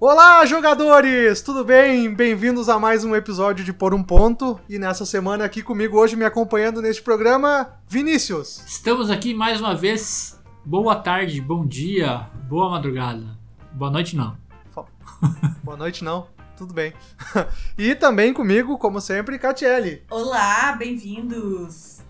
Olá, jogadores! Tudo bem? Bem-vindos a mais um episódio de Por um Ponto. E nessa semana aqui comigo hoje, me acompanhando neste programa, Vinícius. Estamos aqui mais uma vez. Boa tarde, bom dia, boa madrugada. Boa noite não. Boa noite não. Tudo bem. e também comigo, como sempre, Catiele. Olá, bem-vindos.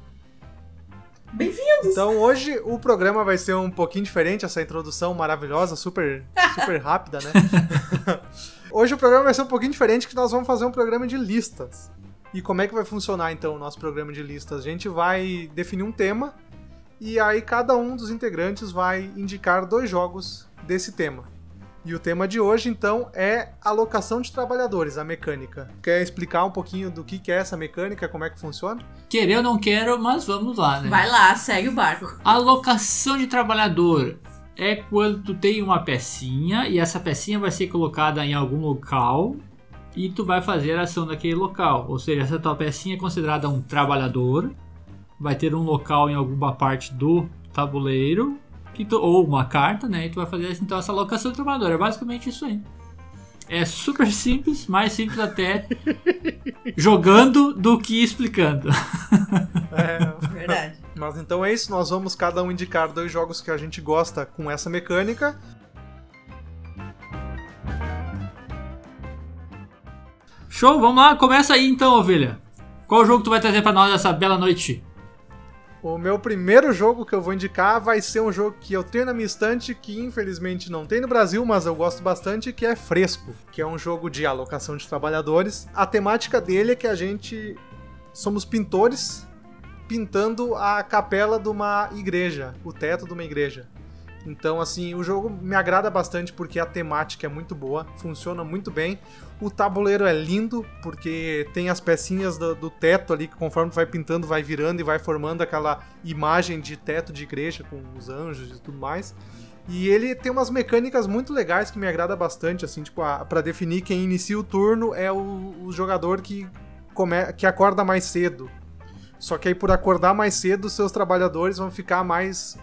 Bem-vindos! Então hoje o programa vai ser um pouquinho diferente, essa introdução maravilhosa, super, super rápida, né? hoje o programa vai ser um pouquinho diferente, que nós vamos fazer um programa de listas. E como é que vai funcionar então o nosso programa de listas? A gente vai definir um tema e aí cada um dos integrantes vai indicar dois jogos desse tema. E o tema de hoje, então, é alocação de trabalhadores, a mecânica. Quer explicar um pouquinho do que é essa mecânica, como é que funciona? Querer ou não quero, mas vamos lá, né? Vai lá, segue o barco. Alocação de trabalhador é quando tu tem uma pecinha e essa pecinha vai ser colocada em algum local e tu vai fazer a ação daquele local. Ou seja, essa tua pecinha é considerada um trabalhador, vai ter um local em alguma parte do tabuleiro que tu, ou uma carta, né? E tu vai fazer então essa alocação do trabalhador. É basicamente isso aí. É super simples, mais simples até jogando do que explicando. É, Verdade. mas então é isso, nós vamos cada um indicar dois jogos que a gente gosta com essa mecânica. Show, vamos lá, começa aí então, ovelha. Qual jogo tu vai trazer pra nós essa bela noite? O meu primeiro jogo que eu vou indicar vai ser um jogo que eu tenho na minha estante, que infelizmente não tem no Brasil, mas eu gosto bastante, que é Fresco, que é um jogo de alocação de trabalhadores. A temática dele é que a gente somos pintores pintando a capela de uma igreja, o teto de uma igreja. Então, assim, o jogo me agrada bastante porque a temática é muito boa, funciona muito bem. O tabuleiro é lindo porque tem as pecinhas do, do teto ali que, conforme vai pintando, vai virando e vai formando aquela imagem de teto de igreja com os anjos e tudo mais. E ele tem umas mecânicas muito legais que me agrada bastante, assim, tipo, a- pra definir quem inicia o turno é o, o jogador que, come, que acorda mais cedo. Só que aí, por acordar mais cedo, seus trabalhadores vão ficar mais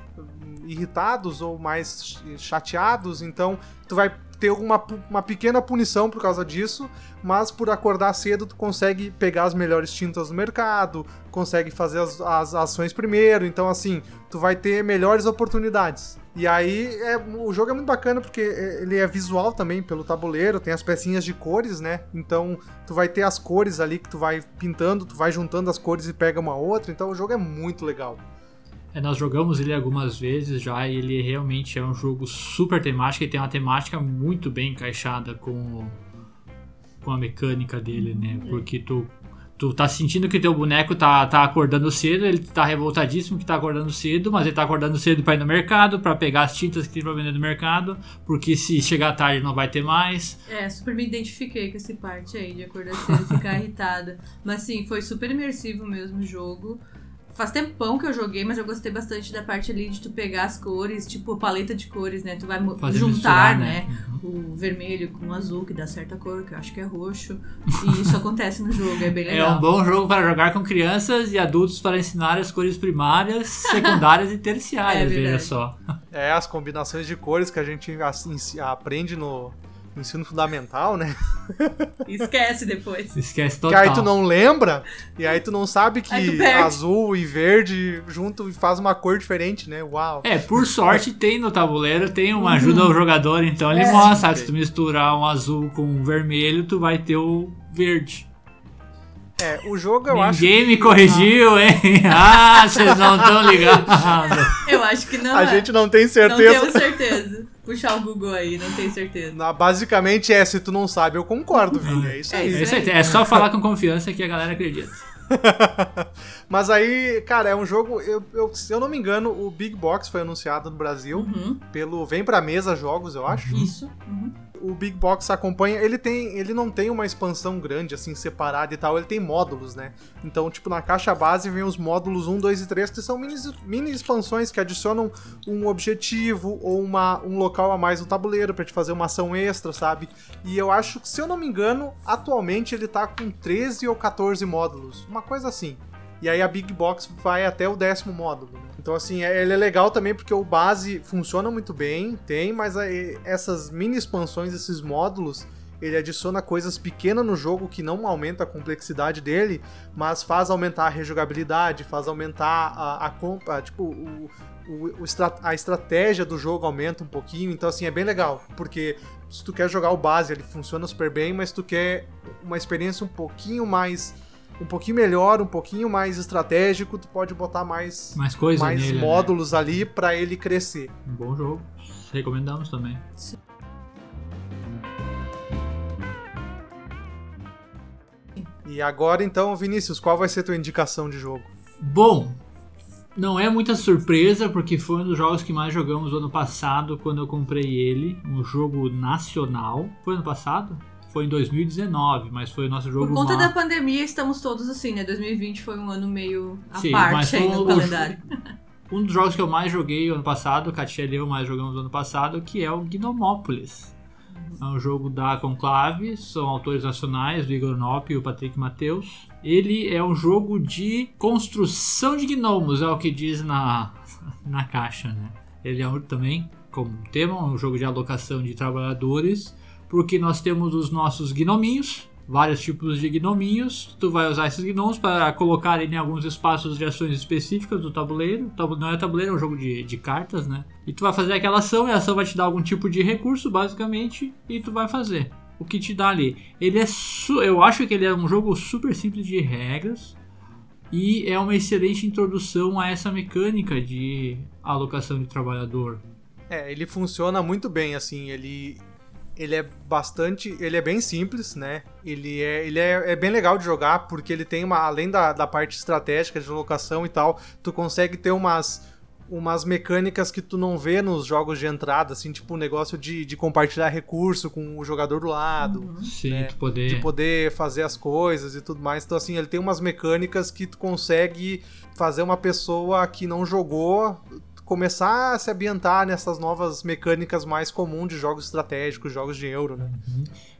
irritados ou mais ch- chateados, então tu vai ter uma, uma pequena punição por causa disso, mas por acordar cedo tu consegue pegar as melhores tintas do mercado, consegue fazer as, as ações primeiro, então assim, tu vai ter melhores oportunidades. E aí é, o jogo é muito bacana porque é, ele é visual também pelo tabuleiro, tem as pecinhas de cores, né? Então tu vai ter as cores ali que tu vai pintando, tu vai juntando as cores e pega uma outra, então o jogo é muito legal. É, nós jogamos ele algumas vezes já e ele realmente é um jogo super temático e tem uma temática muito bem encaixada com, com a mecânica dele, né? Porque tu, tu tá sentindo que teu boneco tá, tá acordando cedo, ele tá revoltadíssimo que tá acordando cedo, mas ele tá acordando cedo pra ir no mercado, pra pegar as tintas que tem pra vender no mercado, porque se chegar tarde não vai ter mais. É, super me identifiquei com essa parte aí de acordar cedo e ficar irritada. Mas sim, foi super imersivo mesmo o jogo. Faz tempão que eu joguei, mas eu gostei bastante da parte ali de tu pegar as cores, tipo paleta de cores, né? Tu vai Fazer juntar, misturar, né? Uhum. O vermelho com o azul, que dá certa cor, que eu acho que é roxo. E isso acontece no jogo, é bem É legal. um bom jogo para jogar com crianças e adultos para ensinar as cores primárias, secundárias e terciárias, É veja só. É, as combinações de cores que a gente assim, aprende no ensino fundamental, né? Esquece depois. Esquece Que total. aí tu não lembra, e aí tu não sabe que azul e verde junto faz uma cor diferente, né? Uau. É, por sorte tem no tabuleiro, tem uma ajuda ao jogador, então ele É. mostra que se tu misturar um azul com um vermelho, tu vai ter o verde. É, o jogo eu acho Ninguém que me corrigiu, hein? Ah, vocês não estão ligados. Eu acho que não A é. gente não tem Não certeza. tenho certeza. Puxar o Google aí, não tenho certeza. Na- Basicamente é, se tu não sabe, eu concordo, Vini. É isso É aí. É, isso aí, é só falar com confiança que a galera acredita. Mas aí, cara, é um jogo. Eu, eu- se eu não me engano, o Big Box foi anunciado no Brasil Uhum, pelo Vem Pra Mesa Jogos, eu acho. isso. Uhum. O Big Box acompanha. Ele tem. Ele não tem uma expansão grande, assim, separada e tal. Ele tem módulos, né? Então, tipo, na caixa base vem os módulos 1, 2 e 3, que são mini, mini expansões que adicionam um objetivo ou uma, um local a mais no tabuleiro pra te fazer uma ação extra, sabe? E eu acho que, se eu não me engano, atualmente ele tá com 13 ou 14 módulos. Uma coisa assim. E aí a Big Box vai até o décimo módulo. Então, assim, é- ele é legal também porque o base funciona muito bem, tem, mas essas mini expansões, esses módulos, ele adiciona coisas pequenas no jogo que não aumenta a complexidade dele, mas faz aumentar a rejogabilidade, faz aumentar a, a compra, tipo, o, o- o estra- a estratégia do jogo aumenta um pouquinho, então assim, é bem legal, porque se tu quer jogar o base, ele funciona super bem, mas tu quer uma experiência um pouquinho mais um pouquinho melhor, um pouquinho mais estratégico, tu pode botar mais Mais coisa mais nele, né? módulos ali pra ele crescer. Um bom jogo. Recomendamos também. E agora então, Vinícius, qual vai ser tua indicação de jogo? Bom, não é muita surpresa, porque foi um dos jogos que mais jogamos ano passado, quando eu comprei ele. Um jogo nacional. Foi ano passado? Foi em 2019, mas foi o nosso jogo Por conta da pandemia, estamos todos assim, né? 2020 foi um ano meio à Sim, parte aí no o- calendário. Um dos jogos que eu mais joguei ano passado, Katia e eu mais jogamos ano passado, que é o Gnomópolis. É um jogo da Conclave, são autores nacionais, o Igor Nop e o Patrick Mateus. Ele é um jogo de construção de gnomos, é o que diz na, na caixa, né? Ele é um, também, como tema, um jogo de alocação de trabalhadores, porque nós temos os nossos gnominhos, vários tipos de gnominhos. Tu vai usar esses gnomos para colocar em alguns espaços de ações específicas do tabuleiro. Tabu- Não é tabuleiro, é um jogo de, de cartas, né? E tu vai fazer aquela ação e a ação vai te dar algum tipo de recurso, basicamente, e tu vai fazer. O que te dá ali. Ele é. Eu acho que ele é um jogo super simples de regras. E é uma excelente introdução a essa mecânica de alocação de trabalhador. É, ele funciona muito bem, assim, ele ele é bastante, ele é bem simples, né? Ele é, ele é, é bem legal de jogar porque ele tem uma, além da, da parte estratégica de locação e tal, tu consegue ter umas umas mecânicas que tu não vê nos jogos de entrada, assim, tipo o negócio de, de compartilhar recurso com o jogador do lado, Sim, né, tu poder. de poder fazer as coisas e tudo mais. Então, assim, ele tem umas mecânicas que tu consegue fazer uma pessoa que não jogou começar a se ambientar nessas novas mecânicas mais comuns de jogos estratégicos, jogos de euro, né?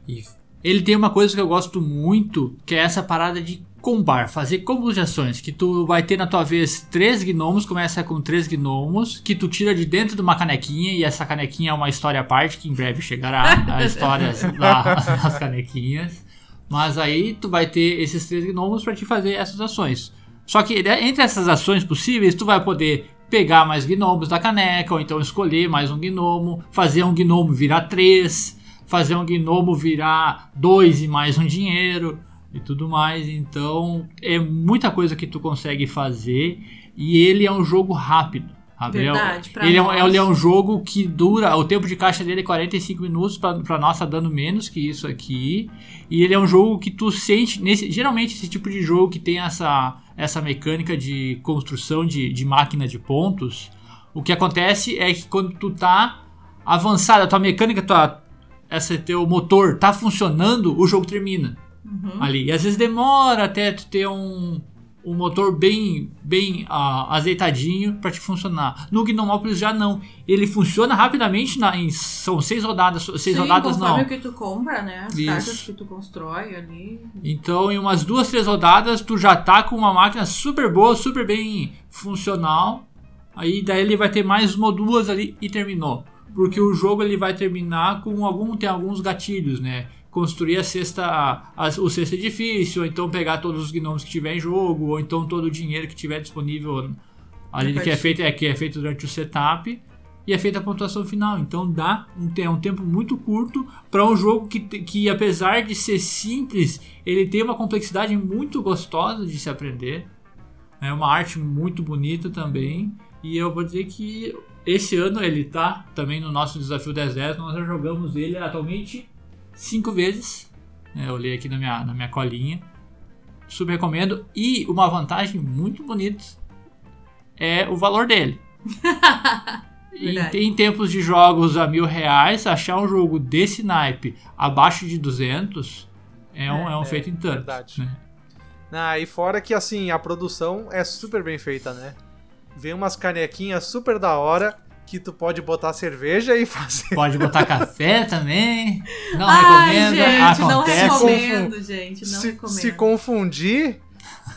E ele tem uma coisa que eu gosto muito, que é essa parada de combar, fazer combos de ações, que tu vai ter na tua vez três gnomos, começa com três gnomos, que tu tira de dentro de uma canequinha, e essa canequinha é uma história à parte, que em breve chegará, a história da- das canequinhas. Mas aí tu vai ter esses três gnomos para te fazer essas ações. Só que né, entre essas ações possíveis, tu vai poder pegar mais gnomos da caneca, ou então escolher mais um gnomo, fazer um gnomo virar três, fazer um gnomo virar dois e mais um dinheiro e tudo mais. Então é muita coisa que tu consegue fazer e ele é um jogo rápido. É um- Verdade, pra ele, é um, ele é um jogo que dura. O tempo de caixa dele é 45 minutos, pra, pra nós tá dando menos que isso aqui. E ele é um jogo que tu sente. Nesse, geralmente, esse tipo de jogo que tem essa, essa mecânica de construção de, de máquina de pontos, o que acontece é que quando tu tá avançado, a tua mecânica, tua, esse teu motor tá funcionando, o jogo termina Uhum. ali. E às vezes demora até tu ter um, um motor bem, bem ah, azeitadinho para te funcionar. No Gnomópolis já não. Ele funciona rapidamente, na, em, são seis rodadas, seis Sim, rodadas não. o que tu compra, né? As Isso. cartas que tu constrói ali. Então, em umas duas, três rodadas, tu já tá com uma máquina super boa, super bem funcional. Aí daí ele vai ter mais uma ou duas ali e terminou. Porque o jogo ele vai terminar com algum tem alguns gatilhos, né? Construir a sexta, a- o sexto edifício, ou então pegar todos os gnomos que tiver em jogo, ou então todo o dinheiro que tiver disponível ali que é feito é que é feito durante o setup e é feita a pontuação final. Então dá um, é um tempo muito curto para um jogo que, que, apesar de ser simples, ele tem uma complexidade muito gostosa de se aprender. É uma arte muito bonita também. E eu vou dizer que esse ano ele tá também no nosso desafio 10 10. Nós já jogamos ele atualmente cinco vezes. É, eu olhei aqui na minha, na minha colinha. Super recomendo. E uma vantagem muito bonita é o valor dele. em, em tempos de jogos a mil reais, achar um jogo desse naipe abaixo de 200 é um, é, um É, feito em tanto. verdade. né? Ah, e fora que, assim, a produção é super bem feita, né? Vem umas canequinhas super da hora que tu pode botar cerveja e fazer. Pode botar café também. Não Ai, recomendo. gente, não recomendo, gente. Não se, recomendo. se confundir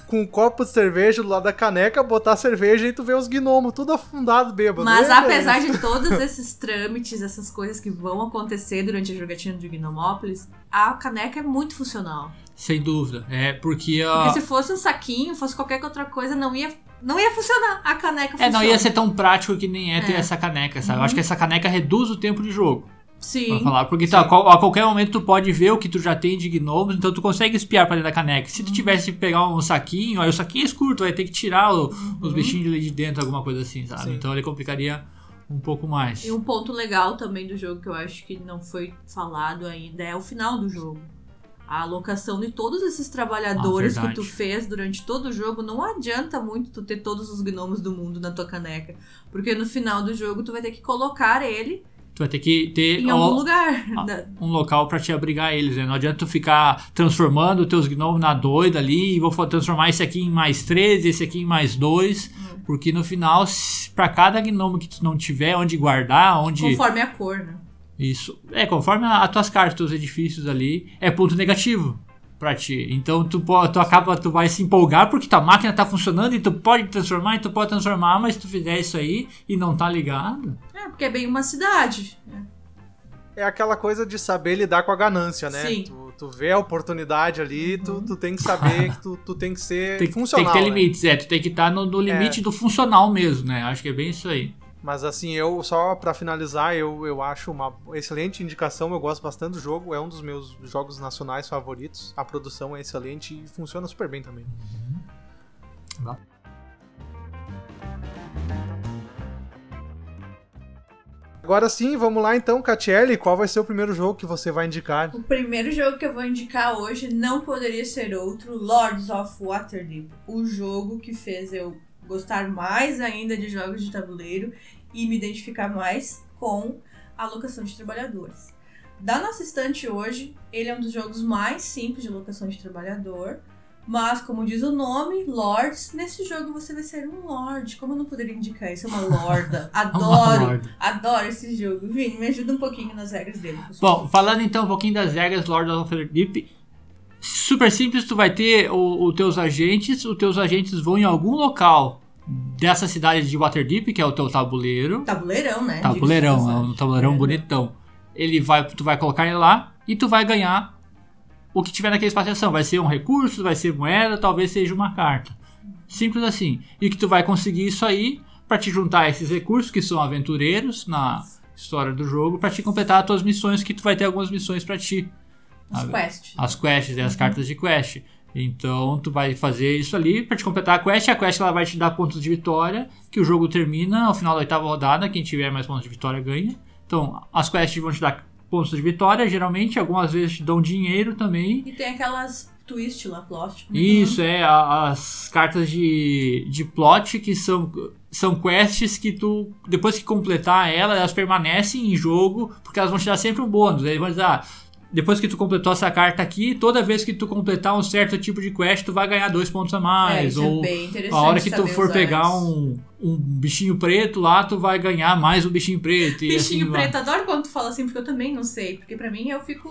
com um copo de cerveja do lado da caneca, botar cerveja e tu vê os gnomos tudo afundado bêbado. Mas Lembra? apesar de todos esses trâmites, essas coisas que vão acontecer durante a jogatina de Gnomópolis, a caneca é muito funcional. Sem dúvida. É porque. ó, Porque se fosse um saquinho, fosse qualquer outra coisa, não ia, não ia funcionar. A caneca É, funciona. não ia ser tão prático que nem é ter É. essa caneca, sabe? Eu acho que essa caneca reduz o tempo de jogo. Pra Sim. falar. Porque tá, a qual- a qualquer momento tu pode ver o que tu já tem de gnomos, então tu consegue espiar pra dentro da caneca. Se tu Uhum. tivesse que pegar um saquinho, aí o saquinho é escuro, tu vai ter que tirar o- Uhum. os bichinhos ali de dentro, alguma coisa assim, sabe? Sim. Então ele complicaria um pouco mais. E um ponto legal também do jogo que eu acho que não foi falado ainda é o final do jogo. A alocação de todos esses trabalhadores Ah, que tu fez durante todo o jogo, não adianta muito tu ter todos os gnomos do mundo na tua caneca. Porque no final do jogo tu vai ter que colocar ele Tu vai ter que ter em algum lugar. ah, Da- um local pra te abrigar eles, né? Não adianta tu ficar transformando os teus gnomos na doida ali e vou transformar esse aqui em mais 13, esse aqui em mais 2, Hum. porque no final, pra cada gnomo que tu não tiver onde guardar, onde Conforme a cor, né? Isso. É, conforme as tuas cartas, teus edifícios ali, é ponto negativo pra ti. Então tu, tu acaba, tu vai se empolgar porque tua máquina tá funcionando e tu pode transformar e tu pode transformar, mas se tu fizer isso aí e não tá ligado. É, porque é bem uma cidade. né? É aquela coisa de saber lidar com a ganância, né? Sim. Tu, tu vê a oportunidade ali, tu, tu tem que saber que tu, tu tem que ser Tem, que- tem funcional. que ter né? limites, é, tu tem que estar no, no limite do funcional mesmo, né? Acho que é bem isso aí. Mas assim, eu só pra finalizar, eu, eu acho uma excelente indicação, eu gosto bastante do jogo, é um dos meus jogos nacionais favoritos. A produção é excelente e funciona super bem também. Vá. Agora sim, vamos lá então, Catiele, qual vai ser o primeiro jogo que você vai indicar? O primeiro jogo que eu vou indicar hoje não poderia ser outro, Lords of Waterdeep. O jogo que fez eu gostar mais ainda de jogos de tabuleiro e me identificar mais com a alocação de trabalhadores. Da nossa estante hoje, ele é um dos jogos mais simples de alocação de trabalhador. Mas, como diz o nome, Lords, nesse jogo você vai ser um Lord. Como eu não poderia indicar isso? É uma Lorda. Adoro, Lorde. adoro esse jogo. Vini, me ajuda um pouquinho nas regras dele. Bom, falando então um pouquinho das regras Lord of Waterdeep, super simples, tu vai ter o- os teus agentes, os teus agentes vão em algum local dessa cidade de Waterdeep, que é o teu tabuleiro, Tabuleirão, né? tabuleirão, é um tabuleirão É. bonitão. Ele vai, tu vai colocar ele lá e tu vai ganhar o que tiver naquele espaço de ação. Vai ser um recurso, vai ser moeda, talvez seja uma carta. Simples assim. E que tu vai conseguir isso aí pra te juntar a esses recursos que são aventureiros na história do jogo, pra te completar as tuas missões, que tu vai ter algumas missões pra ti. Sabe? quests. As quests, né, as cartas de quest. Então tu vai fazer isso ali pra te completar a quest. A quest ela vai te dar pontos de vitória, que o jogo termina ao final da oitava rodada. Quem tiver mais pontos de vitória ganha. Então as quests vão te dar pontos de vitória, geralmente. Algumas vezes te dão dinheiro também. E tem aquelas twist lá, plot. é é Isso, é, as cartas de, de plot que são, são quests que tu, depois que completar ela, elas permanecem em jogo, porque elas vão te dar sempre um bônus. Eles vão dizer, ah, depois que tu completou essa carta aqui, toda vez que tu completar um certo tipo de quest, tu vai ganhar dois pontos a É, mais. é ou bem interessante a hora que tu for pegar um, um bichinho preto lá, tu vai ganhar mais um bichinho preto. E Bichinho assim vai. preto, adoro quando tu fala assim, porque eu também não sei. Porque pra mim eu fico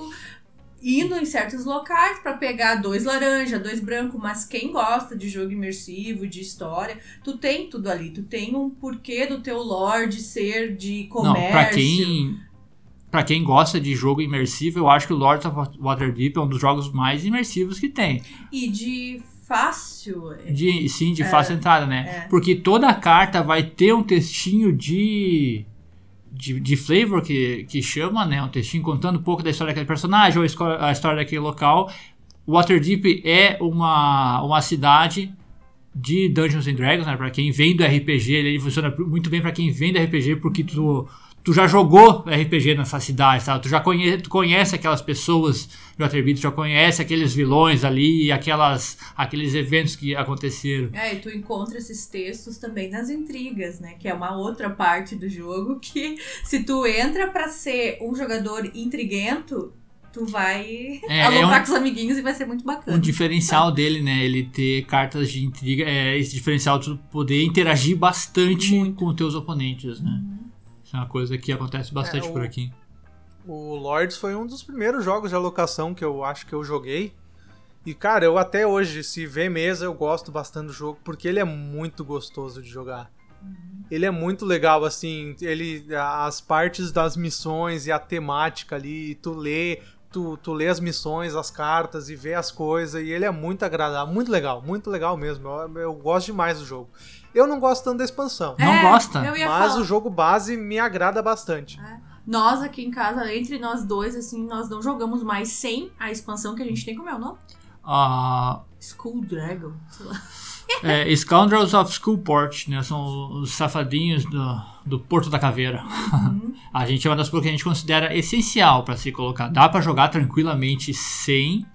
indo em certos locais pra pegar dois laranja, dois branco, mas quem gosta de jogo imersivo, de história, tu tem tudo ali. Tu tem um porquê do teu lord ser de comércio. Não, pra quem, pra quem gosta de jogo imersivo, eu acho que o Lords of Waterdeep é um dos jogos mais imersivos que tem. E de fácil. De, sim, de fácil entrada, né? é. Porque toda carta vai ter um textinho de, de, de flavor, que, que chama, né? Um textinho contando um pouco da história daquele personagem ou a história daquele local. Waterdeep é uma, uma cidade de Dungeons and Dragons, né? Pra quem vem do RPG, ele funciona muito bem pra quem vem do RPG, porque tu, tu já jogou RPG nessa cidade, sabe? Tu já conhece, tu conhece aquelas pessoas Waterdeep, tu já conhece aqueles vilões ali, aquelas, aqueles eventos que aconteceram. É, e tu encontra esses textos também nas intrigas, né? Que é uma outra parte do jogo que se tu entra pra ser um jogador intriguento, tu vai É, alocar é um- com os amiguinhos e vai ser muito bacana. Um diferencial dele, né? Ele ter cartas de intriga, é esse diferencial de tu poder interagir bastante com os teus oponentes, né? Isso é uma coisa que acontece bastante É, o- por aqui. O Lords foi um dos primeiros jogos de alocação que eu acho que eu joguei. E, cara, eu até hoje, se vê mesa, eu gosto bastante do jogo, porque ele é muito gostoso de jogar. Ele é muito legal, assim, ele as partes das missões e a temática ali, tu lê, tu, tu lê as missões, as cartas e vê as coisas, e ele é muito agradável, muito legal, muito legal mesmo. Eu, eu gosto demais do jogo. Eu não gosto tanto da expansão, Não gosta? É, ia mas falar. o jogo base me agrada bastante. Nós aqui em casa, entre nós dois, assim, nós não jogamos mais sem a expansão que a gente tem. Como é o nome? Ah, School Dragon. sei lá. é, Scoundrels of Schoolport, né? São os safadinhos do, do Porto da Caveira. a gente é uma das coisas que a gente considera essencial para se colocar. Dá para jogar tranquilamente sem,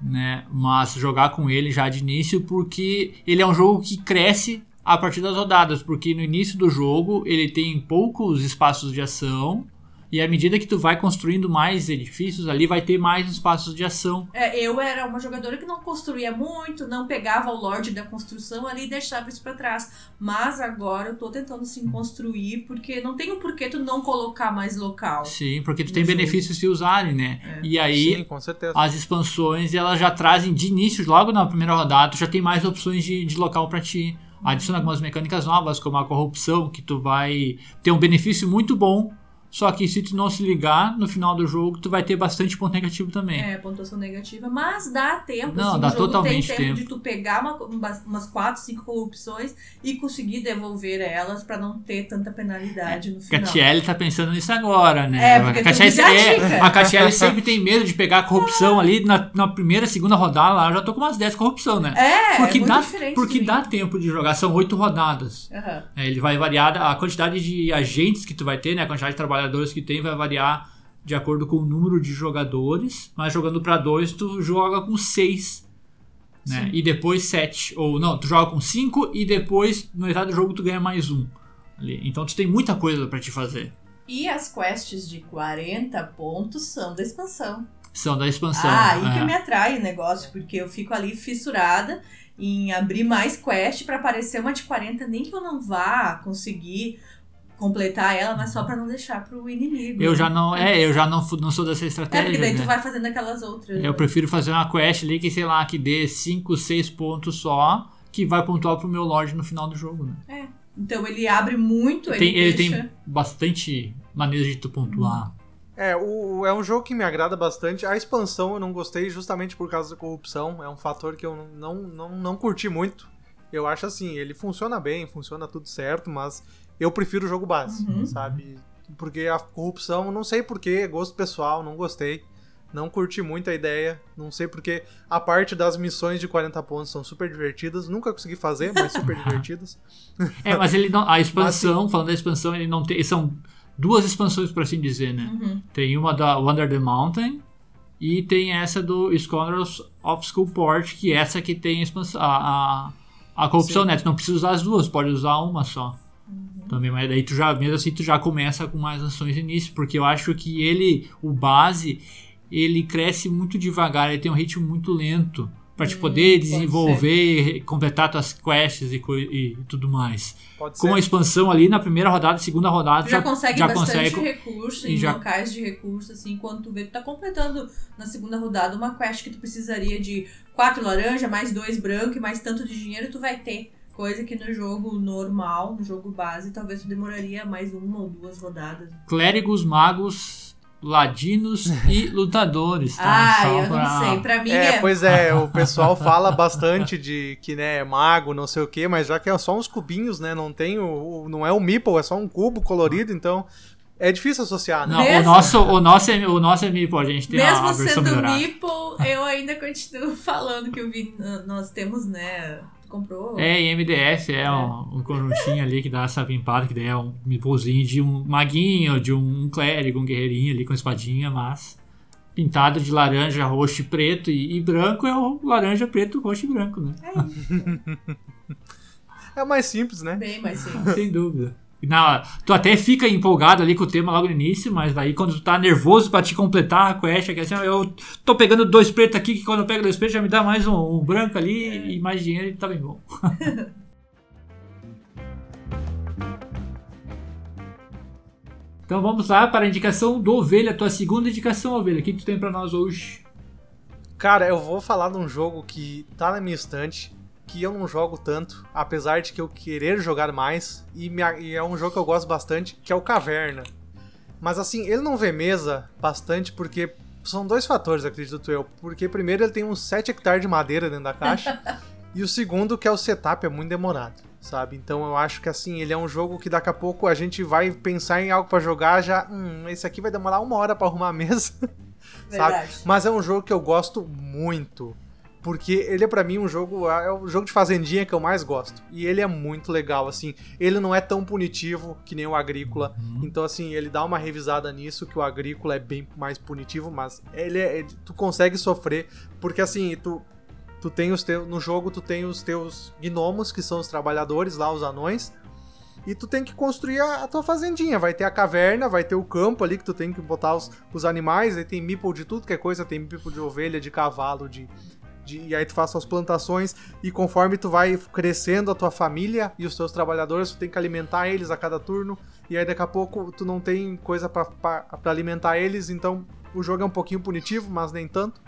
né? Mas jogar com ele já de início, porque ele é um jogo que cresce a partir das rodadas, porque no início do jogo ele tem poucos espaços de ação. E à medida que tu vai construindo mais edifícios ali, vai ter mais espaços de ação. É, eu era uma jogadora que não construía muito, não pegava o Lorde da construção ali e deixava isso pra trás. Mas agora eu tô tentando sim construir, porque não tem o porquê tu não colocar mais local. Sim, porque tu tem jogo. benefícios se usarem, né? É. E aí Sim, com certeza. as expansões elas já trazem de início, logo na primeira rodada, tu já tem mais opções de, de local pra ti. Adiciona algumas mecânicas novas, como a corrupção, que tu vai ter um benefício muito bom. Só que se tu não se ligar, no final do jogo, tu vai ter bastante ponto negativo também. É, pontuação negativa, mas dá tempo. Não, assim, dá totalmente tem tempo, tempo. de tu pegar uma- umas, umas 4, 5 corrupções e conseguir devolver elas pra não ter tanta penalidade no final. Catiele tá pensando nisso agora, né? É, porque a Catiele, é, a Catiele sempre tem medo de pegar a corrupção ali na, na primeira, segunda rodada. Lá eu já tô com umas 10 corrupção, né? É, porque é muito dá, diferente. porque dá tempo de jogar, são oito rodadas. Aham. É, ele vai variar, a quantidade de agentes que tu vai ter, né? A quantidade de trabalhadores que tem vai variar de acordo com o número de jogadores. Mas jogando pra dois, tu joga com seis. Né? Sim. E depois sete. Ou não, tu joga com cinco e depois, no metade do jogo, tu ganha mais um. Ali. Então tu tem muita coisa pra te fazer. E as quests de 40 pontos são da expansão. São da expansão. Ah, aí é. que me atrai o negócio, porque eu fico ali fissurada em abrir mais quest pra aparecer uma de 40, nem que eu não vá conseguir completar ela, mas só pra não deixar pro inimigo. Eu já não. É, eu já não, não sou dessa É, estratégia. porque daí né? tu vai fazendo aquelas outras. Eu prefiro fazer uma quest ali que, sei lá, que dê 5, 6 pontos só, que vai pontuar pro meu Lorde no final do jogo, né? Então ele abre muito, ele, Tem, ele deixa... tem bastante maneiras de tu pontuar. É, o, o- é um jogo que me agrada bastante. A expansão eu não gostei justamente por causa da corrupção. É um fator que eu não, não, não curti muito. Eu acho assim, ele funciona bem, funciona tudo certo, mas eu prefiro o jogo base, Uhum. sabe? Porque a corrupção, não sei porquê, gosto pessoal, não gostei. Não curti muito a ideia, não sei porque a parte das missões de 40 pontos são super divertidas, nunca consegui fazer, mas super divertidas. É, mas ele não. A expansão, falando da expansão, ele não tem. São duas expansões, por assim dizer, né? Uhum. Tem uma da Wonder the Mountain e tem essa do Scoundrels of Schoolport, que é essa que tem a expansão. A, a, a corrupção, Sim. né? Tu não precisa usar as duas, pode usar uma só. Também, mas daí tu já, mesmo assim, tu já começa com mais ações início, porque eu acho que ele, o base, ele cresce muito devagar, ele tem um ritmo muito lento para te Hum, poder pode desenvolver, e completar tuas quests e, e tudo mais. Pode Com a ser. expansão ali na primeira rodada, segunda rodada, Tu já, consegue já bastante consegue- recurso e em já- locais de recurso, assim, quando tu vê, tu tá completando na segunda rodada uma quest que tu precisaria de quatro laranja, mais dois branco e mais tanto de dinheiro, tu vai ter. Coisa que no jogo normal, no jogo base, talvez tu demoraria mais uma ou duas rodadas. clérigos, magos, ladinos e lutadores, tá? ah, Só eu pra- não sei. Pra mim É, é. pois é, o pessoal fala bastante de que, né, é mago, não sei o quê, mas já que é só uns cubinhos, né, não tem o, o- não é um meeple, é só um cubo colorido, então é difícil associar, né? Não, o Mesmo- nosso, o nosso é, o nosso é Meeple, a gente tem Mesmo a versão sendo melhorada. Meeple, eu ainda continuo falando que eu vi. Nós temos, né? Comprou? É, em MDF é um, um conjuntinho ali que dá essa pimpada, que daí é um meeplezinho de um maguinho, de um clérigo, um guerreirinho ali com espadinha, mas pintado de laranja, roxo e preto e, e branco é o laranja, preto, roxo e branco, né? É mais simples, né? Bem mais simples. Sem dúvida. Na, tu até fica empolgado ali com o tema logo no início, mas daí quando tu tá nervoso pra te completar a quest, que é assim, ó, eu tô pegando dois pretos aqui, que quando eu pego dois pretos já me dá mais um, um branco ali e mais dinheiro e tá bem bom. então vamos lá para a indicação do Ovelha, tua segunda indicação, Ovelha. O que, que tu tem pra nós hoje? Cara, eu vou falar de um jogo que tá na minha estante, que eu não jogo tanto, apesar de que eu querer jogar mais, e, me, e é um jogo que eu gosto bastante, que é o Caverna. Mas assim, ele não vê mesa bastante porque são dois fatores, acredito eu. Porque primeiro ele tem uns 7 hectares de madeira dentro da caixa, e o segundo que é o setup é muito demorado, sabe? Então eu acho que assim, ele é um jogo que daqui a pouco a gente vai pensar em algo para jogar já, hum, esse aqui vai demorar uma hora para arrumar a mesa. sabe? Verdade. Mas é um jogo que eu gosto muito. Porque ele é pra mim um jogo. É o jogo de fazendinha que eu mais gosto. E ele é muito legal, assim. Ele não é tão punitivo que nem o agrícola. Então, assim, ele dá uma revisada nisso, que o agrícola é bem mais punitivo, mas ele é. ele- tu consegue sofrer. Porque assim, tu. Tu tem os teus. No jogo, tu tem os teus gnomos, que são os trabalhadores lá, os anões. E tu tem que construir a, a tua fazendinha. Vai ter a caverna, vai ter o campo ali que tu tem que botar os, os animais. Aí tem meeple de tudo que é coisa. Tem meeple de ovelha, de cavalo, de, de- e aí tu faz suas plantações. E conforme tu vai crescendo a tua família e os teus trabalhadores, tu tem que alimentar eles a cada turno. E aí daqui a pouco tu não tem coisa pra alimentar eles. Então o jogo é um pouquinho punitivo, mas nem tanto.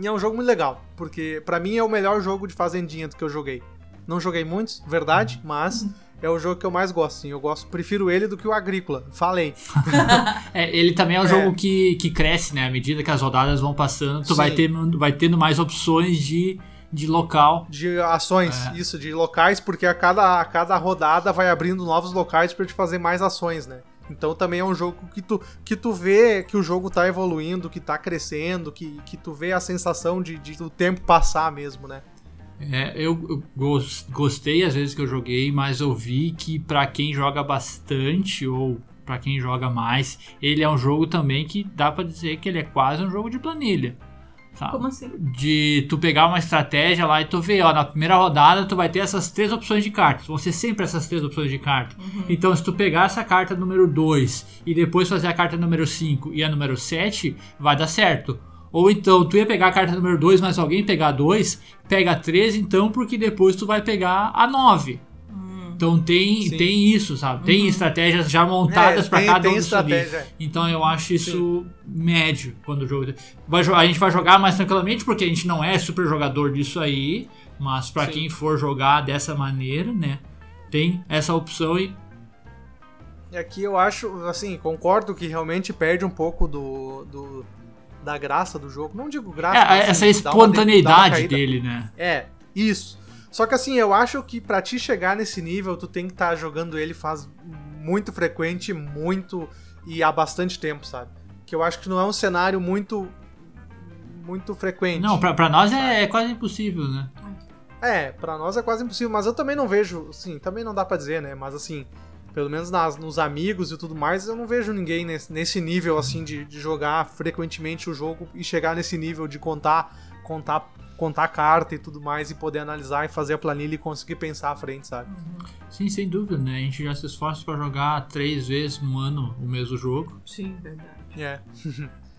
E é um jogo muito legal, porque pra mim é o melhor jogo de fazendinha do que eu joguei. Não joguei muitos, verdade, mas é o jogo que eu mais gosto, sim. Eu gosto, prefiro ele do que o Agrícola. Falei. É, ele também é um É. jogo que, que cresce, né? À medida que as rodadas vão passando, tu vai, ter, vai tendo mais opções de, de local. De ações, É. isso, de locais, porque a cada, a cada rodada vai abrindo novos locais pra te fazer mais ações, né? Então também é um jogo que tu, que tu vê que o jogo tá evoluindo, que tá crescendo, que, que tu vê a sensação de, de o tempo passar mesmo, né? É, eu, eu gos- gostei às vezes que eu joguei, mas eu vi que pra quem joga bastante ou pra quem joga mais, ele é um jogo também que dá pra dizer que ele é quase um jogo de planilha. Sabe? Como assim? de tu pegar uma estratégia lá e tu ver, ó, na primeira rodada tu vai ter essas três opções de cartas. Vão ser sempre essas três opções de carta. Então, se tu pegar essa carta número 2 e depois fazer a carta número 5 e a número 7, vai dar certo. Ou então, tu ia pegar a carta número 2, mas alguém pegar 2, pega 3 então, porque depois tu vai pegar a 9. Então tem, Sim. tem isso, sabe? Tem estratégias já montadas É, pra tem- cada tem um estratégia. Então eu acho isso médio quando o jogo. Vai, a gente vai jogar mais tranquilamente porque a gente não é super jogador disso aí. Mas pra Sim. quem for jogar dessa maneira, né? Tem essa opção e. E aqui eu acho, assim, concordo que realmente perde um pouco do, do- da graça do jogo. Não digo graça, É, mas, essa assim, de- uma espontaneidade dele, né? É, isso. Só que assim, eu acho que pra te chegar nesse nível, tu tem que estar jogando ele faz muito frequente, muito e há bastante tempo, sabe? Que eu acho que não é um cenário muito muito frequente. Não, pra, pra nós é, é quase impossível, né? É, pra nós é quase impossível, mas eu também não vejo, assim, também não dá pra dizer, né? Mas assim, pelo menos nas, nos amigos e tudo mais, eu não vejo ninguém nesse, nesse nível, assim, de, de jogar frequentemente o jogo e chegar nesse nível de contar, contar, contar carta e tudo mais e poder analisar e fazer a planilha e conseguir pensar à frente, sabe? Sim, sem dúvida, né? A gente já se esforça pra jogar três vezes no ano o mesmo jogo. Sim, verdade. É.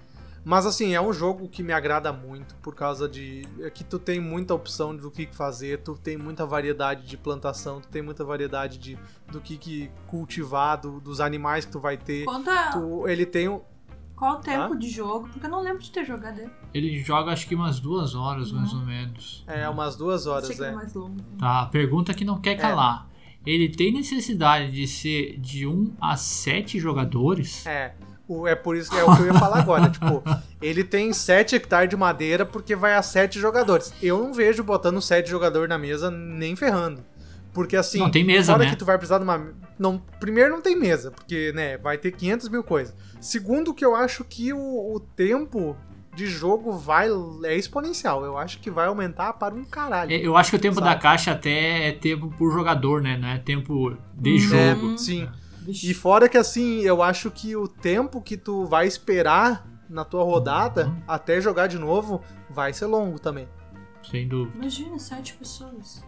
Mas assim, é um jogo que me agrada muito por causa de é que tu tem muita opção do que fazer, tu tem muita variedade de plantação, tu tem muita variedade de do que, que cultivar, do- dos animais que tu vai ter. Conta Tu- ele tem um, qual o tempo Hã? de jogo, porque eu não lembro de ter jogado ele. Ele joga acho que umas duas horas, mais ou menos. é umas duas horas, Achei é. mais longo. Tá, pergunta que não quer calar. Ele tem necessidade de ser de 1 a 7 jogadores? É. O- é por isso que é o que eu ia falar agora. tipo, ele tem 7 hectares de madeira porque vai a 7 jogadores. Eu não vejo botando 7 jogadores na mesa nem ferrando. Porque assim. Não tem mesa, fora né? que tu vai precisar de uma. Não, primeiro, não tem mesa, porque, né, vai ter 500 mil coisas. Segundo, que eu acho que o, o tempo de jogo vai. É exponencial. Eu acho que vai aumentar para um caralho. É, Eu acho que o tempo Sabe? da caixa até é tempo por jogador, né? Não é tempo de Hum. jogo. É, sim. Vixe. E fora que assim, eu acho que o tempo que tu vai esperar na tua rodada Uhum. até jogar de novo vai ser longo também. Sem dúvida. Imagina, sete pessoas.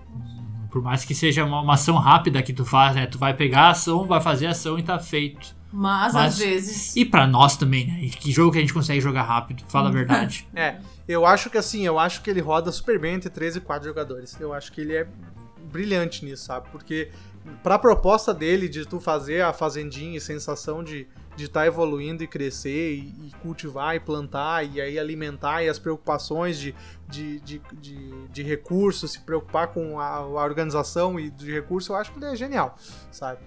Por mais que seja uma, uma ação rápida que tu faz, né? Tu vai pegar a ação, vai fazer a ação e tá feito. Mas, Mas- às vezes. E pra nós também, né? Que jogo que a gente consegue jogar rápido? Fala a verdade. É, eu acho que assim, eu acho que ele roda super bem entre 3 e 4 jogadores. Eu acho que ele é brilhante nisso, sabe? Porque pra proposta dele de tu fazer a fazendinha e sensação de, de estar evoluindo e crescer e, e, cultivar e plantar e aí alimentar e as preocupações de, de, de, de, de recursos, se preocupar com a, a organização e de recursos, eu acho que ele é genial, sabe?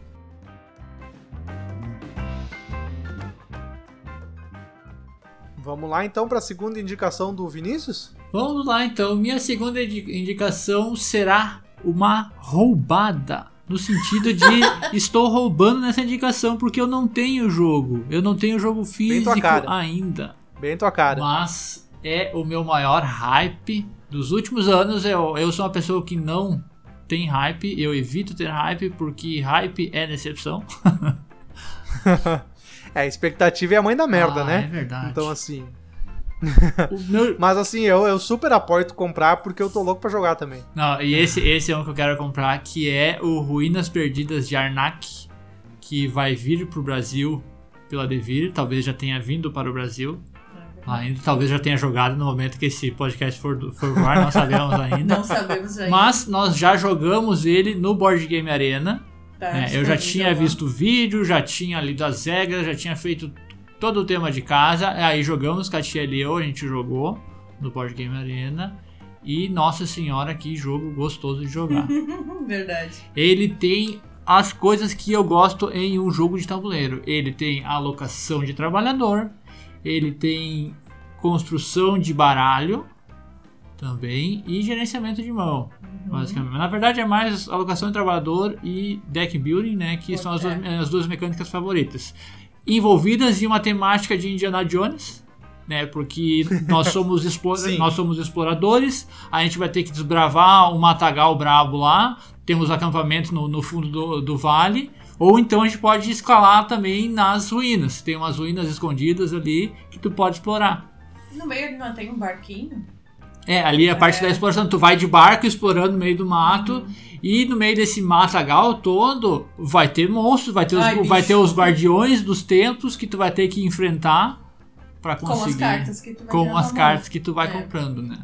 Vamos lá então para a segunda indicação do Vinícius? Vamos lá então. Minha segunda indicação será uma roubada. No sentido de estou roubando nessa indicação porque eu não tenho jogo. Eu não tenho jogo físico ainda. Bem tua cara. Mas é o meu maior hype dos últimos anos. Eu, eu sou uma pessoa que não tem hype. Eu evito ter hype porque hype é decepção. É, expectativa é a mãe da merda, ah, né? É verdade. Então, assim. Meu... Mas assim, eu, eu super apoio comprar porque eu tô louco pra jogar também. Não, e esse, esse é um que eu quero comprar, que é o Ruínas Perdidas de Arnak, que vai vir pro Brasil pela Devir, talvez já tenha vindo para o Brasil. Ainda, talvez já tenha jogado no momento que esse podcast for, for no ar, não sabemos ainda. Não sabemos ainda. Mas nós já jogamos ele no Board Game Arena. Tá, é, eu já tinha visto vídeo, já tinha lido as regras, já tinha feito todo o tema de casa. Aí jogamos Katia e eu, a gente jogou no Board Game Arena. E nossa senhora, que jogo gostoso de jogar. Verdade. Ele tem as coisas que eu gosto em um jogo de tabuleiro. Ele tem alocação de trabalhador, ele tem construção de baralho também e gerenciamento de mão. Uhum. Basicamente. Na verdade, é mais alocação de trabalhador e deck building, né? Que são as duas, as duas mecânicas favoritas. Envolvidas em uma temática de Indiana Jones, né? Porque nós somos, nós somos exploradores, a gente vai ter que desbravar um matagal brabo lá, temos acampamentos no, no fundo do, do vale. Ou então a gente pode escalar também nas ruínas. Tem umas ruínas escondidas ali que tu pode explorar. No meio não tem um barquinho? É, ali é a parte é. da exploração. Tu vai de barco explorando no meio do mato. Uhum. E no meio desse matagal todo vai ter monstros, vai ter, os, Ai, vai ter os guardiões dos templos que tu vai ter que enfrentar para conseguir. Com as cartas que tu vai, com as cartas que tu vai é. comprando, né?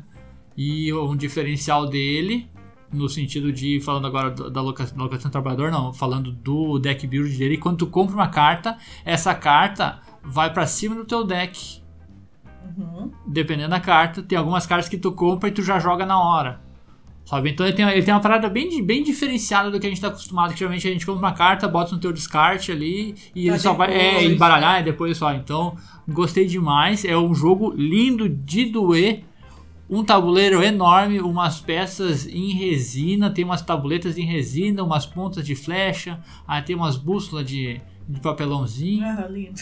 E um diferencial dele, no sentido de, falando agora da locação, da locação do trabalhador, não, falando do deck build dele, quando tu compra uma carta, essa carta vai para cima do teu deck Uhum. Dependendo da carta, tem algumas cartas que tu compra e tu já joga na hora. Sabe? Então ele tem, ele tem uma parada bem, bem diferenciada do que a gente tá acostumado. Que geralmente a gente compra uma carta, bota no teu descarte ali e ele só vai é, embaralhar e depois só. Então, gostei demais. É um jogo lindo de doer. Um tabuleiro enorme, umas peças em resina, tem umas tabuletas em resina, umas pontas de flecha, aí tem umas bússolas de, de papelãozinho. Ah, lindo.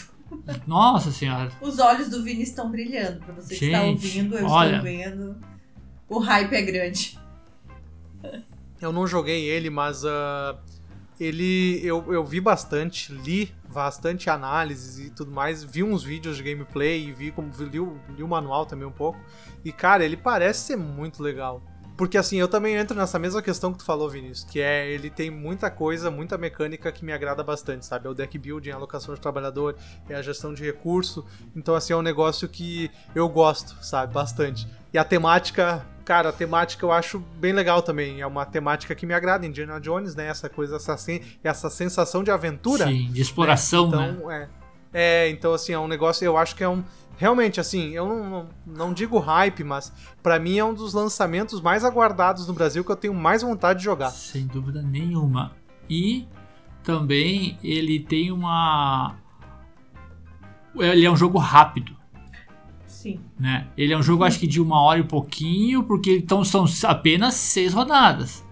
Nossa senhora. Os olhos do Vini estão brilhando. Pra você que está ouvindo, eu olha. estou vendo. O hype é grande. Eu não joguei ele, mas uh, ele eu, eu vi bastante, li bastante análises e tudo mais, vi uns vídeos de gameplay e vi como li, li o manual também um pouco. E cara, ele parece ser muito legal. Porque assim, eu também entro nessa mesma questão que tu falou, Vinícius, que é ele tem muita coisa, muita mecânica que me agrada bastante, sabe? É o deck building, a alocação de trabalhador, é a gestão de recurso. Então, assim, é um negócio que eu gosto, sabe? Bastante. E a temática, cara, a temática eu acho bem legal também. É uma temática que me agrada, Indiana Jones, né? Essa coisa, essa, essa sensação de aventura. Sim, de exploração, né? Então, né? é. É, então assim, é um negócio, eu acho que é um realmente, assim, eu não, não, não digo hype, mas para mim é um dos lançamentos mais aguardados no Brasil que eu tenho mais vontade de jogar. Sem dúvida nenhuma. E também ele tem uma. Ele é um jogo rápido. Sim. Né? Ele é um jogo, acho que de uma hora e pouquinho, porque então são apenas seis rodadas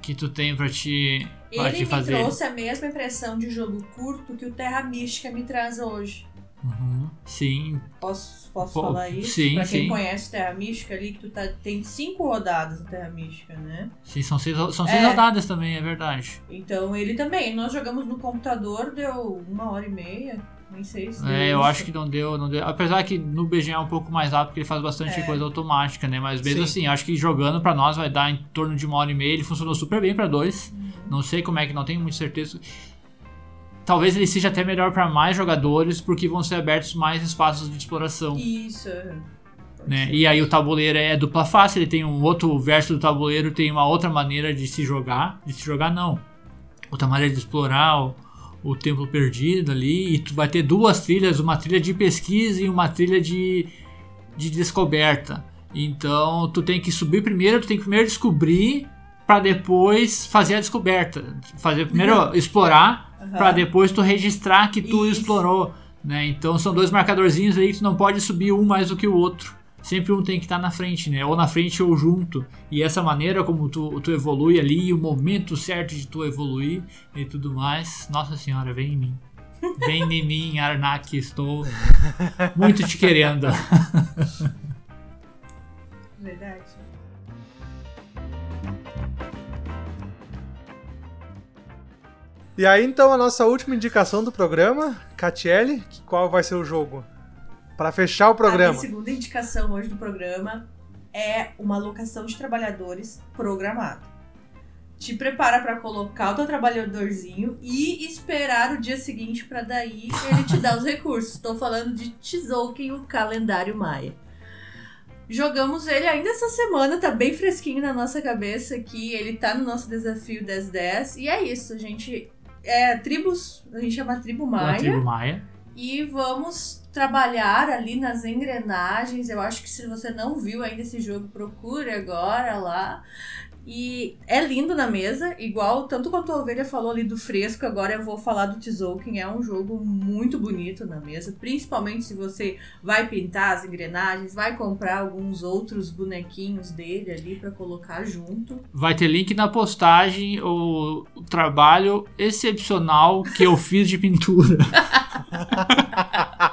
que tu tem pra te, ele te fazer. Me trouxe a mesma impressão de jogo curto que o Terra Mística me traz hoje. Uhum, sim. Posso, posso Pô, falar isso? Sim, pra quem sim. conhece Terra Mística ali, que tu tá, tem cinco rodadas no Terra Mística, né? Sim, são seis, são seis é. rodadas também, é verdade. Então ele também. Nós jogamos no computador, deu uma hora e meia. Nem sei se. É, eu isso. acho que não deu, não deu. Apesar que no BG é um pouco mais rápido, porque ele faz bastante é. coisa automática, né? Mas mesmo Sim. assim, acho que jogando pra nós vai dar em torno de uma hora e meia. Ele funcionou super bem pra dois. Uhum. Não sei como é que não tenho muita certeza talvez ele seja até melhor para mais jogadores, porque vão ser abertos mais espaços de exploração. Isso. Né? E aí o tabuleiro é dupla face, ele tem um outro verso do tabuleiro, tem uma outra maneira de se jogar. De se jogar, não. Outra maneira de explorar o, o templo perdido ali, e tu vai ter duas trilhas, uma trilha de pesquisa e uma trilha de, de descoberta. Então tu tem que subir primeiro, tu tem que primeiro descobrir para depois fazer a descoberta. Fazer primeiro explorar Aham. para depois tu registrar que tu Isso. explorou, né? Então são dois marcadorzinhos aí que tu não pode subir um mais do que o outro. Sempre um tem que estar na frente, né? Ou na frente ou junto. E essa maneira como tu, tu evolui ali, o momento certo de tu evoluir e tudo mais. Nossa senhora, vem em mim. Vem em mim, Arnak, estou muito te querendo. Verdade. E aí, então, a nossa última indicação do programa, Catiele, qual vai ser o jogo? Pra fechar o A programa. minha segunda indicação hoje do programa é uma alocação de trabalhadores programado. Te prepara pra colocar o teu trabalhadorzinho e esperar o dia seguinte pra daí ele te dar os recursos. Estou falando de Tzolk'in, o calendário maia. Jogamos ele ainda essa semana, tá bem fresquinho na nossa cabeça aqui. Ele tá no nosso desafio 10-10. E é isso, a gente. É tribos, a gente chama tribo maia tribo maia. e vamos trabalhar ali nas engrenagens. Eu acho que se você não viu ainda esse jogo, procure agora lá. E é lindo na mesa, igual tanto quanto a Ovelha falou ali do fresco, agora eu vou falar do Tzolk'in. É um jogo muito bonito na mesa, principalmente se você vai pintar as engrenagens, vai comprar alguns outros bonequinhos dele ali pra colocar junto. Vai ter link na postagem o, o trabalho excepcional que eu fiz de pintura.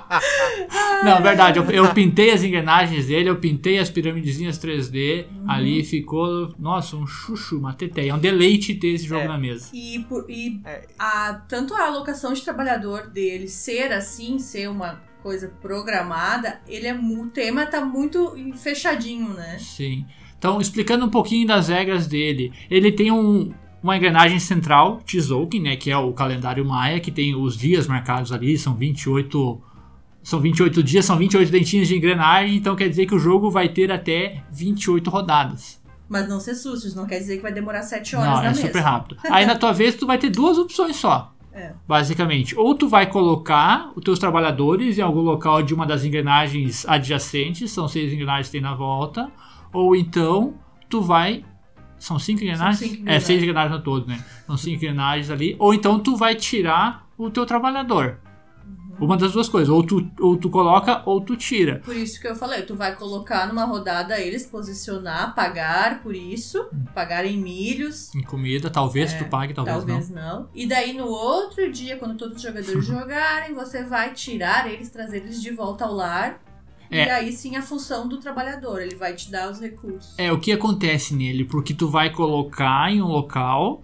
Não, verdade, eu, eu pintei as engrenagens dele, eu pintei as piramidezinhas 3D, ali ficou, nossa, um chuchu, uma teteia. É um deleite ter esse jogo É. na mesa. E, por- e É. a, tanto a alocação de trabalhador dele ser assim, ser uma coisa programada, ele é mu- o tema tá muito fechadinho, né? Sim. Então, explicando um pouquinho das regras dele, ele tem um, uma engrenagem central, Tzolk'in, né, que é o calendário maia, que tem os dias marcados ali, são 28 são 28 dias, são 28 dentinhos de engrenagem, então quer dizer que o jogo vai ter até 28 rodadas. Mas não se assuste, isso não quer dizer que vai demorar sete horas Não, na é mesa. super rápido. Aí na tua vez tu vai ter duas opções só. É. Basicamente, ou tu vai colocar os teus trabalhadores em algum local de uma das engrenagens adjacentes, são seis engrenagens que tem na volta, ou então tu vai são cinco engrenagens? cinco É, engrenagens. seis engrenagens no todo, né? São cinco engrenagens ali. Ou então tu vai tirar o teu trabalhador. Uma das duas coisas. Ou tu, ou tu coloca ou tu tira. Por isso que eu falei, tu vai colocar numa rodada eles, posicionar, pagar por isso, pagar em milhos, Em comida, talvez tu pague, talvez, É, talvez não. E daí no outro dia, quando todos os jogadores jogarem, você vai tirar eles, trazer eles de volta ao lar. É. E aí sim a função do trabalhador, ele vai te dar os recursos. É, o que acontece nele? Porque tu vai colocar em um local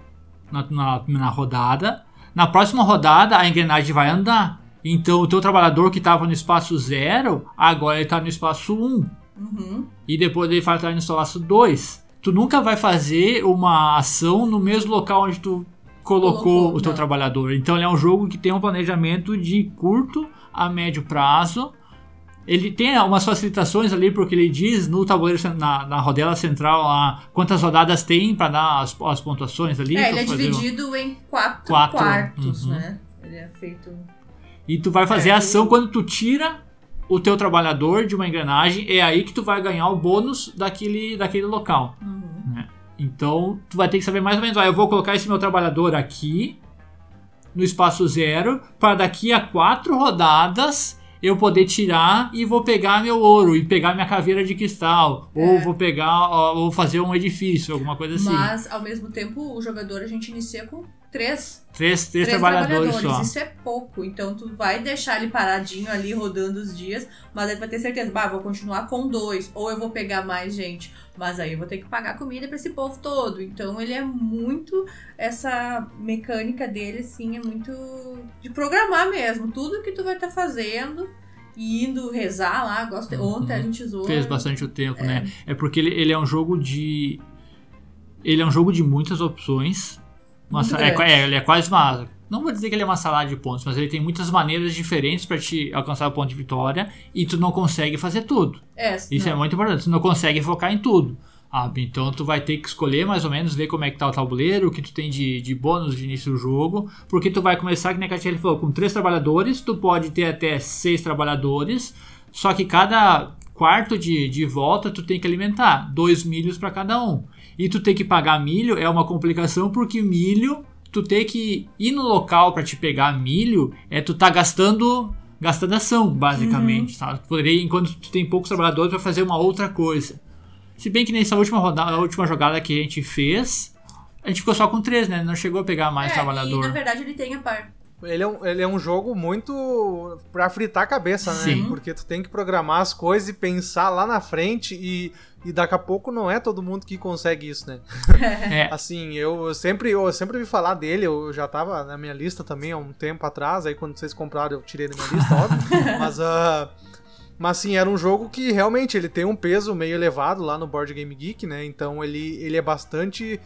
na, na, na rodada. Na próxima rodada, a engrenagem vai andar. Então, o teu trabalhador que estava no espaço 0, agora ele está no espaço 1. Um, Uhum. e depois ele vai estar no espaço 2. Tu nunca vai fazer uma ação no mesmo local onde tu colocou, Colocou, o teu não. trabalhador. Então, ele é um jogo que tem um planejamento de curto a médio prazo. Ele tem umas facilitações ali, porque ele diz no tabuleiro, na, na rodela central, lá, quantas rodadas tem para dar as, as pontuações ali. É, ele é dividido em quatro, Quatro, quartos, uhum. né? Ele é feito. E tu vai fazer É, a ação quando tu tira o teu trabalhador de uma engrenagem, é aí que tu vai ganhar o bônus daquele, daquele local. Uhum. Então, tu vai ter que saber mais ou menos, ah, eu vou colocar esse meu trabalhador aqui, no espaço zero, para daqui a quatro rodadas eu poder tirar e vou pegar meu ouro, e pegar minha caveira de cristal, ou É. vou pegar, ou fazer um edifício, alguma coisa assim. Mas, ao mesmo tempo, o jogador a gente inicia com três Três, três, três trabalhadores, trabalhadores. só. Isso é pouco. Então tu vai deixar ele paradinho ali rodando os dias, mas aí vai ter certeza, bah, vou continuar com dois, ou eu vou pegar mais gente, mas aí eu vou ter que pagar comida pra esse povo todo. Então ele é muito essa mecânica dele assim, é muito de programar mesmo, tudo que tu vai estar fazendo. e Indo rezar lá, gosto. Uhum. Ontem a gente usou. Fez bastante o tempo, né? É porque ele, ele é um jogo de. Ele é um jogo de muitas opções. Uma é, é, ele é quase uma. Não vou dizer que ele é uma salada de pontos, mas ele tem muitas maneiras diferentes para te alcançar o ponto de vitória e tu não consegue fazer tudo. É, Isso não. é muito importante. Tu não consegue focar em tudo. Ah, então tu vai ter que escolher mais ou menos, ver como é que tá o tabuleiro, o que tu tem de, de bônus de início do jogo, porque tu vai começar, que nem a Katia falou, com três trabalhadores, tu pode ter até seis trabalhadores, só que cada quarto de, de volta tu tem que alimentar, dois milhos para cada um. E tu tem que pagar milho é uma complicação, porque milho, tu tem que ir no local para te pegar milho, é tu tá gastando gastando ação, basicamente, Uhum. tá? Tu poderia, enquanto tu tem poucos trabalhadores, para fazer uma outra coisa. Se bem que nessa última rodada, a última jogada que a gente fez, a gente ficou só com três, né? Não chegou a pegar mais É, trabalhador. E na verdade ele tem a par. Ele é, um, ele é um jogo muito pra fritar a cabeça, né? Sim. Porque tu tem que programar as coisas e pensar lá na frente e, e daqui a pouco não é todo mundo que consegue isso, né? É, Assim, eu sempre, eu sempre ouvi falar dele, eu já tava na minha lista também há um tempo atrás, aí quando vocês compraram eu tirei da minha lista, óbvio. Mas, ah, mas assim, era um jogo que realmente ele tem um peso meio elevado lá no Board Game Geek, né? Então ele, ele é bastante.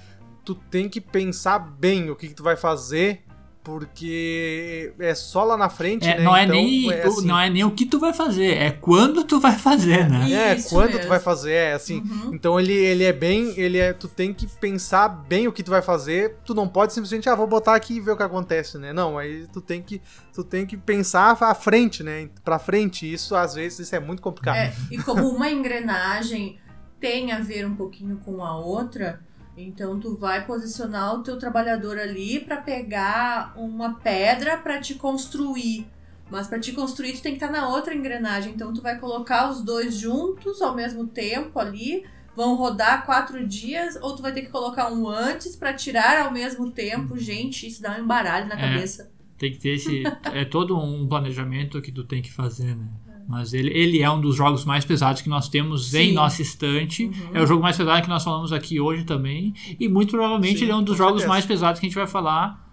Tu tem que pensar bem o que, que tu vai fazer, porque é só lá na frente, é, né? não, é Então, nem, é o- assim, não é nem o que tu vai fazer, é quando tu vai fazer, né? É, Isso quanto tu mesmo. vai fazer, é assim. Uhum. Então ele, ele é bem, ele é, tu tem que pensar bem o que tu vai fazer. Tu não pode simplesmente, ah, vou botar aqui e ver o que acontece, né? Não, aí tu tem que, tu tem que pensar à frente, né? Pra frente. Isso às vezes isso é muito complicado. É, e como uma engrenagem tem a ver um pouquinho com a outra, então tu vai posicionar o teu trabalhador ali pra pegar uma pedra pra te construir. Mas pra te construir tu tem que estar na outra engrenagem, então tu vai colocar os dois juntos ao mesmo tempo ali, vão rodar quatro dias, ou tu vai ter que colocar um antes pra tirar ao mesmo tempo. Gente, isso dá um embaralho na É. cabeça. Tem que ter esse. É todo um planejamento que tu tem que fazer, né? Mas ele, ele é um dos jogos mais pesados que nós temos em Sim. nossa estante. Uhum. É o jogo mais pesado que nós falamos aqui hoje também. E muito provavelmente Sim, ele é um dos jogos certeza. mais pesados que a gente vai falar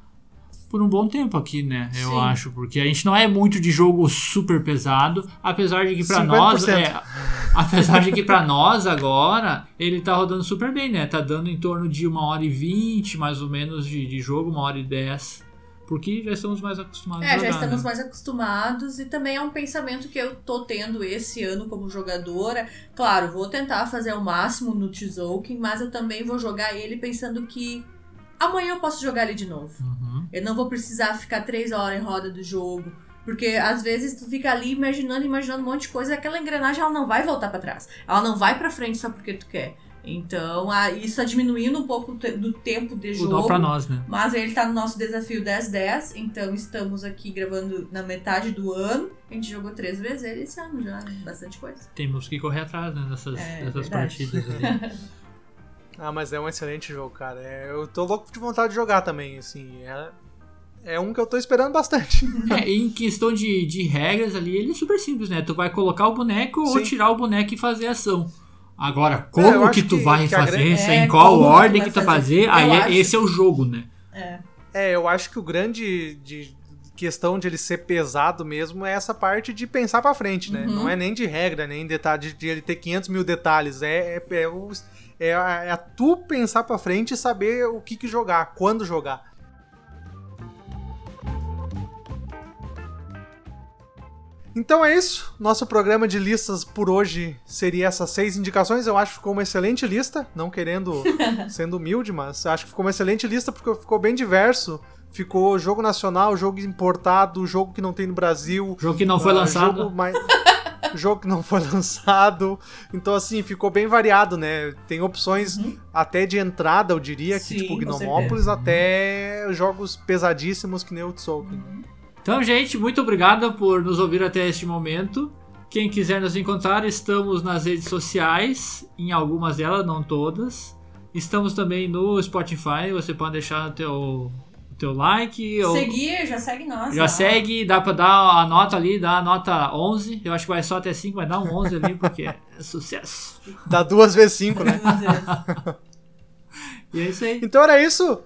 por um bom tempo aqui, né? Eu Sim. acho. Porque a gente não é muito de jogo super pesado. Apesar de que pra nós. 50%. É, apesar de que pra nós agora, ele tá rodando super bem, né? Tá dando em torno de uma hora e vinte, mais ou menos, de, de jogo, uma hora e dez. Porque já estamos mais acostumados a É, jogar, já estamos né? mais acostumados e também é um pensamento que eu tô tendo esse ano como jogadora. Claro, vou tentar fazer o máximo no Tzolk'in, mas eu também vou jogar ele pensando que amanhã eu posso jogar ele de novo. Uhum. Eu não vou precisar ficar três horas em roda do jogo. Porque às vezes tu fica ali imaginando, imaginando um monte de coisa e aquela engrenagem ela não vai voltar pra trás. Ela não vai pra frente só porque tu quer. Então, ah, isso tá diminuindo um pouco do tempo de O jogo. dó pra nós, né? Mas ele tá no nosso desafio 10-10, então estamos aqui gravando na metade do ano. A gente jogou três vezes ele esse ano já, bastante coisa. Temos que correr atrás né, dessas, É, dessas partidas ali. Ah, mas é um excelente jogo, cara. É, eu tô louco de vontade de jogar também, assim. É, é um que eu tô esperando bastante. É, em questão de, de regras ali, ele é super simples, né? Tu vai colocar o boneco ou Sim. tirar o boneco e fazer ação. Agora, É, como acho que tu que- vai que a fazer grande- isso, É, em qual ordem que tu vai fazer. fazer, aí é- acho- esse é o jogo, né? É. É, eu acho que o grande de questão de ele ser pesado mesmo é essa parte de pensar pra frente, né? Uhum. Não é nem de regra, nem detalhe de, de ele ter 500 mil detalhes. É, é, é, o- é a, é a tu pensar pra frente e saber o que, que jogar, quando jogar. Então é isso. Nosso programa de listas por hoje seria essas seis indicações. Eu acho que ficou uma excelente lista. Não querendo sendo humilde, mas acho que ficou uma excelente lista porque ficou bem diverso. Ficou jogo nacional, jogo importado, jogo que não tem no Brasil. Jogo que não foi ah, lançado. Jogo, mais... jogo que não foi lançado. Então, assim, ficou bem variado, né? Tem opções Uhum. até de entrada, eu diria, Sim, que tipo Gnomópolis, até jogos pesadíssimos que nem o Tzolk'in. Então, gente, muito obrigado por nos ouvir até este momento. Quem quiser nos encontrar, estamos nas redes sociais, em algumas delas, não todas. Estamos também no Spotify, você pode deixar o teu, o teu like. ou- Seguir, já segue nós. Já lá. segue, dá pra dar a nota ali, dá a nota 11. Eu acho que vai só até 5, mas dá um 11 ali, porque é sucesso. Dá duas vezes cinco, né? E é isso aí. Então era isso.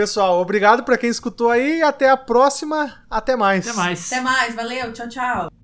Pessoal, obrigado pra quem escutou aí. Até a próxima. Até mais. Até mais. Até mais, valeu, tchau, tchau.